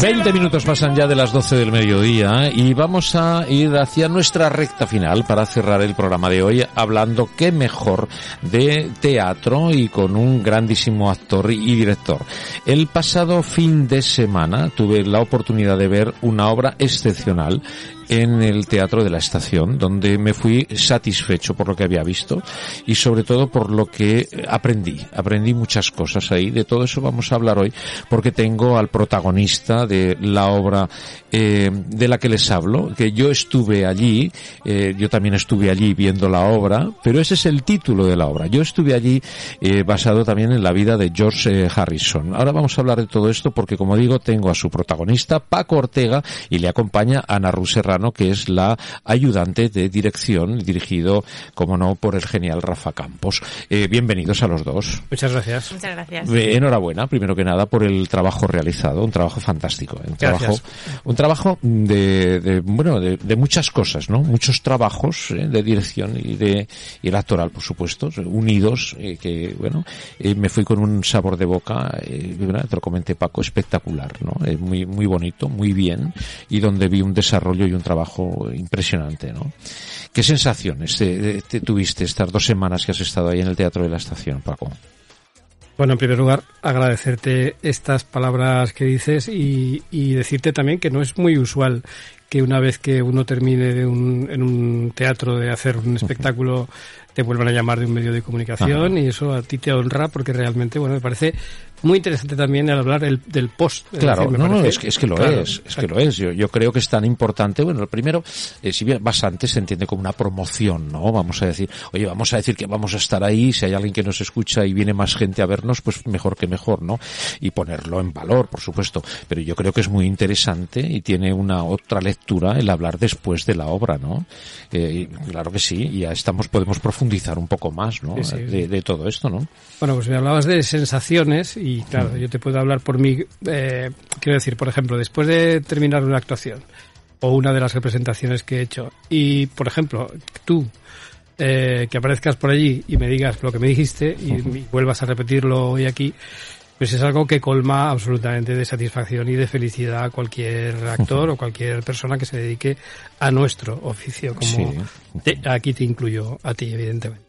20 minutos pasan ya de las 12 del mediodía y vamos a ir hacia nuestra recta final para cerrar el programa de hoy hablando qué mejor de teatro y con un grandísimo actor y director. El pasado fin de semana tuve la oportunidad de ver una obra excepcional en el Teatro de la Estación, donde me fui satisfecho por lo que había visto y sobre todo por lo que aprendí. Aprendí muchas cosas ahí. De todo eso vamos a hablar hoy porque tengo al protagonista de la obra eh, de la que les hablo, que yo estuve allí, eh, yo también estuve allí viendo la obra, pero ese es el título de la obra. Yo estuve allí eh, basado también en la vida de George Harrison. Ahora vamos a hablar de todo esto porque, como digo, tengo a su protagonista, Paco Ortega, y le acompaña Ana Ruserra que es la ayudante de dirección, dirigido, como no, por el genial Rafa Campos. Eh, bienvenidos a los dos. Muchas gracias. Muchas gracias. enhorabuena, primero que nada, por el trabajo realizado, un trabajo fantástico. Un trabajo, un trabajo de, bueno, de, muchas cosas, ¿no? Muchos trabajos eh, de dirección y de y el actoral, por supuesto, unidos, eh, que, bueno, me fui con un sabor de boca, te lo comenté Paco, espectacular, ¿no? muy, muy bonito, muy bien, y donde vi un desarrollo y un trabajo impresionante, ¿no? ¿Qué sensaciones te, tuviste estas dos semanas que has estado ahí en el Teatro de la Estación, Paco? Bueno, en primer lugar, agradecerte estas palabras que dices y, y, decirte también que no es muy usual que una vez que uno termine de un, en un teatro de hacer un espectáculo te vuelvan a llamar de un medio de comunicación y eso a ti te honra porque realmente, bueno, me parece muy interesante también el hablar el, del post. Claro, no, no, es que, es que lo es, es que lo es. Yo, yo creo que es tan importante. Bueno, lo primero, eh, si bien vas antes, se entiende como una promoción, ¿no? Vamos a decir, oye, vamos a decir que vamos a estar ahí, si hay alguien que nos escucha y viene más gente a vernos, pues mejor que mejor, ¿no? Y ponerlo en valor, por supuesto. Pero yo creo que es muy interesante y tiene una otra lectura el hablar después de la obra, ¿no? Eh, claro que sí, y ya estamos, podemos profundizar un poco más, ¿no? de, de, todo esto, ¿no? Bueno, pues me hablabas de sensaciones y claro, yo te puedo hablar por mí, eh, quiero decir, por ejemplo, después de terminar una actuación o una de las representaciones que he hecho y, por ejemplo, tú eh, que aparezcas por allí y me digas lo que me dijiste y, vuelvas a repetirlo hoy aquí, pues es algo que colma absolutamente de satisfacción y de felicidad a cualquier actor o cualquier persona que se dedique a nuestro oficio, como aquí te incluyo a ti, evidentemente.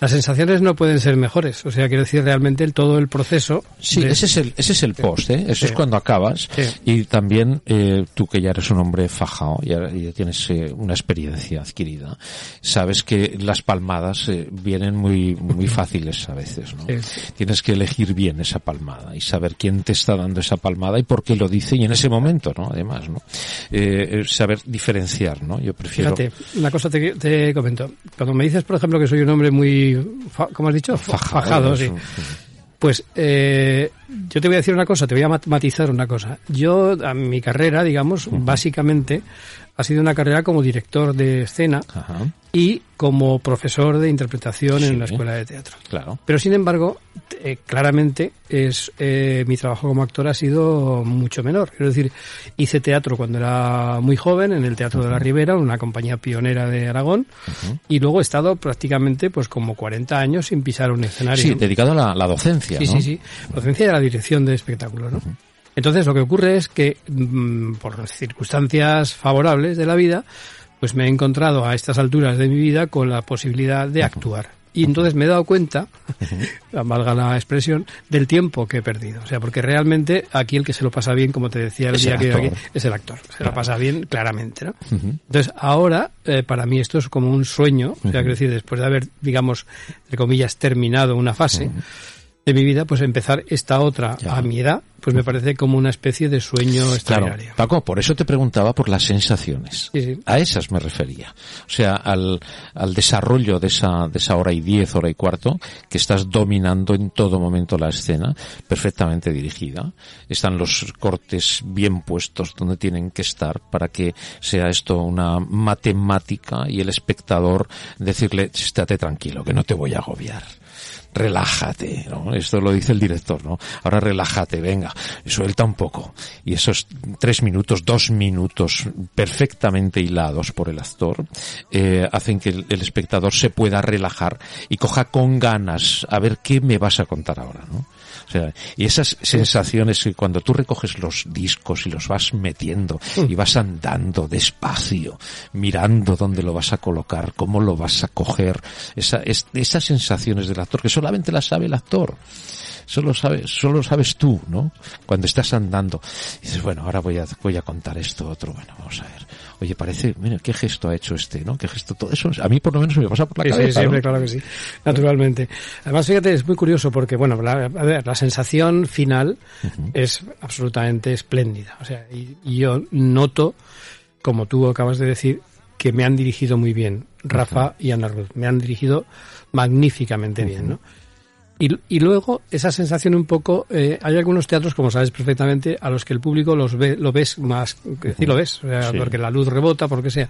Las sensaciones no pueden ser mejores. O sea, quiero decir, realmente el, todo el proceso. Sí, ese, es el, ese es el post, ¿eh? Eso es cuando acabas. Y también eh, tú que ya eres un hombre fajado, ya, ya tienes eh, una experiencia adquirida, sabes que las palmadas eh, vienen muy, muy fáciles a veces, ¿no? Tienes que elegir bien esa palmada y saber quién te está dando esa palmada y por qué lo dice y en ese momento, ¿no? Además, ¿no? Eh, saber diferenciar, ¿no? Yo prefiero. Fíjate, una cosa te, te comento. Cuando me dices, por ejemplo, que soy un hombre muy ¿cómo has dicho? Fajado, sí. Pues eh, yo te voy a decir una cosa, te voy a matizar una cosa. Yo, a mi carrera, digamos, básicamente ha sido una carrera como director de escena y como profesor de interpretación en la escuela de teatro. Claro. Pero sin embargo, eh, claramente es eh, mi trabajo como actor ha sido mucho menor. Es decir, hice teatro cuando era muy joven en el Teatro de la Ribera, una compañía pionera de Aragón, y luego he estado prácticamente pues como 40 años sin pisar un escenario. Sí, dedicado a la, docencia. Sí, sí, sí. Docencia y a la dirección de espectáculos, ¿no? Entonces lo que ocurre es que mm, por circunstancias favorables de la vida, pues me he encontrado a estas alturas de mi vida con la posibilidad de actuar. Y entonces me he dado cuenta, valga la expresión, del tiempo que he perdido. O sea, porque realmente aquí el que se lo pasa bien, como te decía el día que aquí, es el actor. Se lo pasa bien claramente, ¿no? Entonces ahora, eh, para mí esto es como un sueño. O sea, quiero decir, después de haber, digamos, entre comillas, terminado una fase, de mi vida, pues empezar esta otra Ya. a mi edad, pues me parece como una especie de sueño Claro, extraordinario. Paco, por eso te preguntaba por las sensaciones. Sí, sí. A esas me refería. O sea, al, al desarrollo de esa, de esa hora y diez, hora y cuarto, que estás dominando en todo momento la escena, perfectamente dirigida. Están los cortes bien puestos donde tienen que estar para que sea esto una matemática y el espectador decirle, estate tranquilo, que no te voy a agobiar relájate, ¿no? Esto lo dice el director, ¿no? Ahora relájate, venga, suelta un poco. Y esos tres minutos, dos minutos perfectamente hilados por el actor, eh, hacen que el, el espectador se pueda relajar y coja con ganas a ver qué me vas a contar ahora, ¿no? O sea, y esas sensaciones que cuando tú recoges los discos y los vas metiendo y vas andando despacio, mirando dónde lo vas a colocar, cómo lo vas a coger, esa, es- esas sensaciones del actor que solamente las sabe el actor. Solo sabes, solo sabes tú, ¿no? Cuando estás andando. Y dices, bueno, ahora voy a, voy a contar esto otro. Bueno, vamos a ver. Oye, parece, mira, qué gesto ha hecho este, ¿no? Qué gesto, todo eso, a mí por lo menos me pasa por la Sí, sí, cabeza. siempre, ¿no? claro que sí, naturalmente. Además, fíjate, es muy curioso porque, bueno, la, a ver, la sensación final es absolutamente espléndida. O sea, y, y yo noto, como tú acabas de decir, que me han dirigido muy bien, Rafa y Ana Ruth. Me han dirigido magníficamente bien, ¿no? Y, y luego esa sensación un poco, eh, hay algunos teatros, como sabes perfectamente, a los que el público los ve, lo ves más, que decir, lo ves, o sea, Sí. porque la luz rebota, porque sea.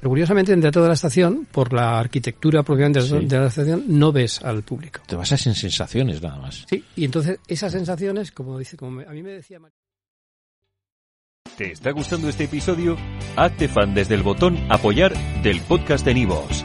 Pero curiosamente en Teatro de la Estación, por la arquitectura propiamente Sí. de la estación, no ves al público. Te basas en sensaciones nada más. Sí, y entonces esas sensaciones, como dice, como me- a mí me decía ¿Te está gustando este episodio? Hazte fan desde el botón Apoyar del podcast de Nivos.